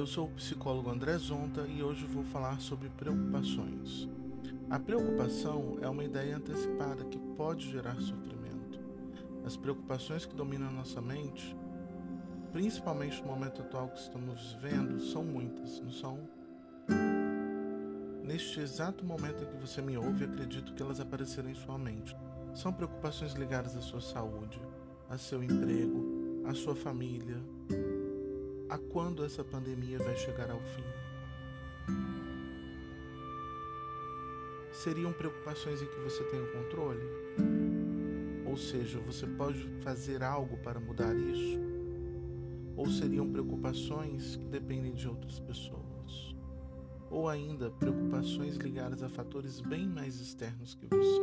Eu sou o psicólogo André Zonta e hoje vou falar sobre preocupações. A preocupação é uma ideia antecipada que pode gerar sofrimento. As preocupações que dominam nossa mente, principalmente no momento atual que estamos vivendo, são muitas, não são? Neste exato momento em que você me ouve, acredito que elas apareceram em sua mente. São preocupações ligadas à sua saúde, a seu emprego, à sua família, a quando essa pandemia vai chegar ao fim. Seriam preocupações em que você tem o controle? Ou seja, você pode fazer algo para mudar isso? Ou seriam preocupações que dependem de outras pessoas? Ou ainda preocupações ligadas a fatores bem mais externos que você?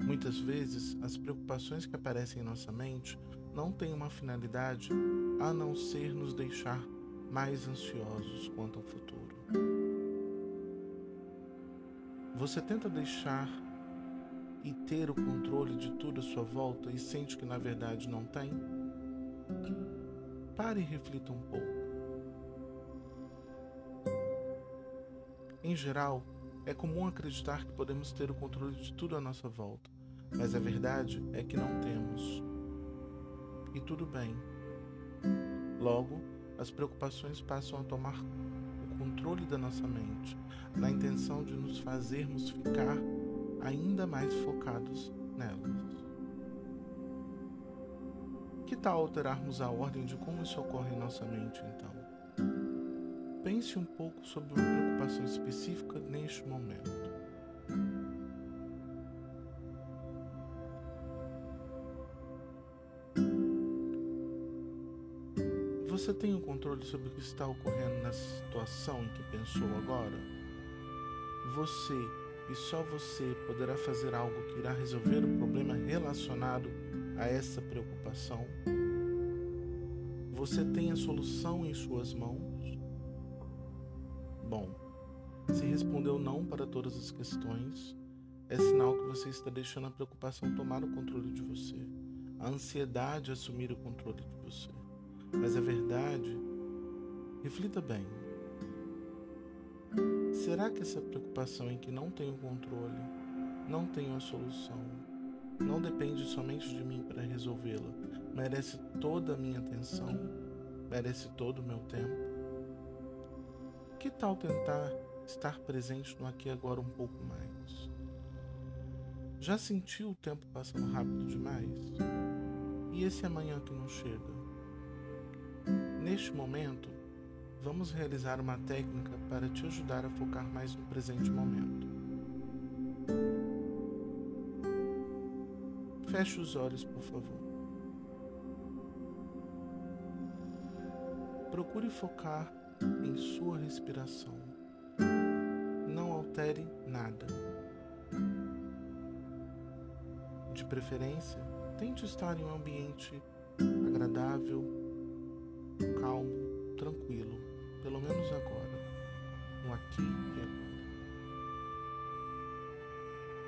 Muitas vezes, as preocupações que aparecem em nossa mente não têm uma finalidade a não ser nos deixar mais ansiosos quanto ao futuro. Você tenta deixar e ter o controle de tudo à sua volta e sente que na verdade não tem? Pare e reflita um pouco. Em geral, é comum acreditar que podemos ter o controle de tudo à nossa volta, mas a verdade é que não temos. E tudo bem. Logo, as preocupações passam a tomar o controle da nossa mente, na intenção de nos fazermos ficar ainda mais focados nelas. Que tal alterarmos a ordem de como isso ocorre em nossa mente, então? Pense um pouco sobre uma preocupação específica neste momento. Você tem o um controle sobre o que está ocorrendo na situação em que pensou agora? Você e só você poderá fazer algo que irá resolver o problema relacionado a essa preocupação? Você tem a solução em suas mãos? Bom, se respondeu não para todas as questões, é sinal que você está deixando a preocupação tomar o controle de você, a ansiedade assumir o controle de você. Mas a verdade, reflita bem. Será que essa preocupação em que não tenho controle, não tenho a solução, não depende somente de mim para resolvê-la, merece toda a minha atenção, merece todo o meu tempo? Que tal tentar estar presente no aqui e agora um pouco mais? Já sentiu o tempo passando rápido demais? E esse amanhã que não chega? Neste momento, vamos realizar uma técnica para te ajudar a focar mais no presente momento. Feche os olhos, por favor. Procure focar em sua respiração. Não altere nada. De preferência, tente estar em um ambiente agradável, calmo, tranquilo, pelo menos agora, no aqui e agora.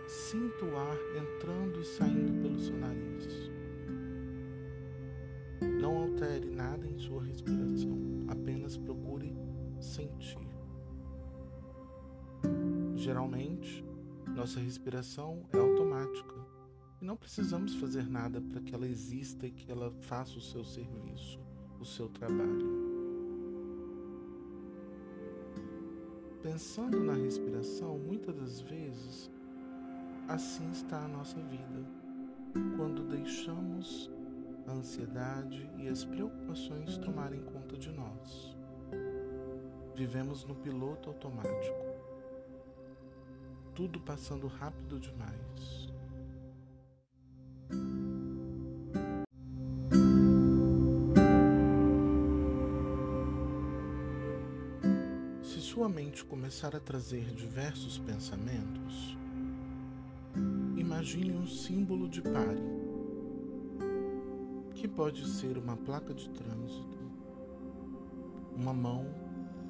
Sinta o ar entrando e saindo pelo seu nariz. Não altere nada em sua respiração, apenas procure sentir. Geralmente, nossa respiração é automática e não precisamos fazer nada para que ela exista e que ela faça o seu serviço, seu trabalho. Pensando na respiração, muitas das vezes, assim está a nossa vida, quando deixamos a ansiedade e as preocupações tomarem conta de nós. Vivemos no piloto automático, tudo passando rápido demais. Sua mente começar a trazer diversos pensamentos, imagine um símbolo de pare que pode ser uma placa de trânsito, uma mão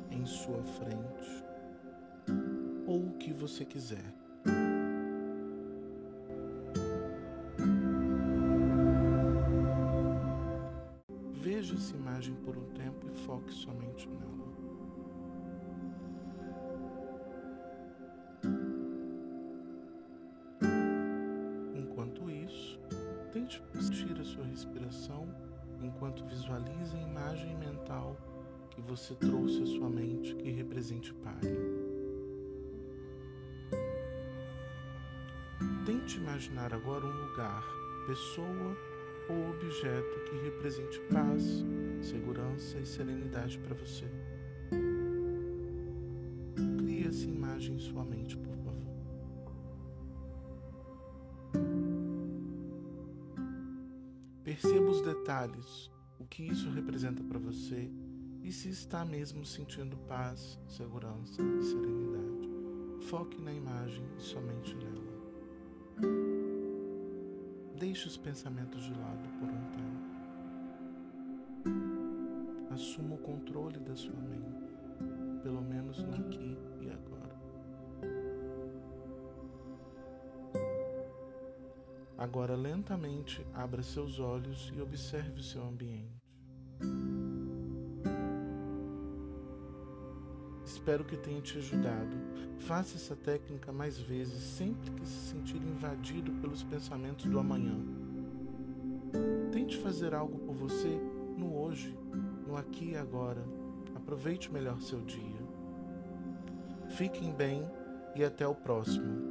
em sua frente ou o que você quiser. Tente sentir a sua respiração enquanto visualiza a imagem mental que você trouxe à sua mente que represente Pare. Tente imaginar agora um lugar, pessoa ou objeto que represente paz, segurança e serenidade para você. Crie essa imagem em sua mente, por Perceba os detalhes, o que isso representa para você e se está mesmo sentindo paz, segurança e serenidade. Foque na imagem e somente nela. Deixe os pensamentos de lado por um tempo. Assuma o controle da sua mente, pelo menos no aqui Agora, lentamente, abra seus olhos e observe o seu ambiente. Espero que tenha te ajudado. Faça essa técnica mais vezes sempre que se sentir invadido pelos pensamentos do amanhã. Tente fazer algo por você no hoje, no aqui e agora. Aproveite melhor seu dia. Fiquem bem e até o próximo.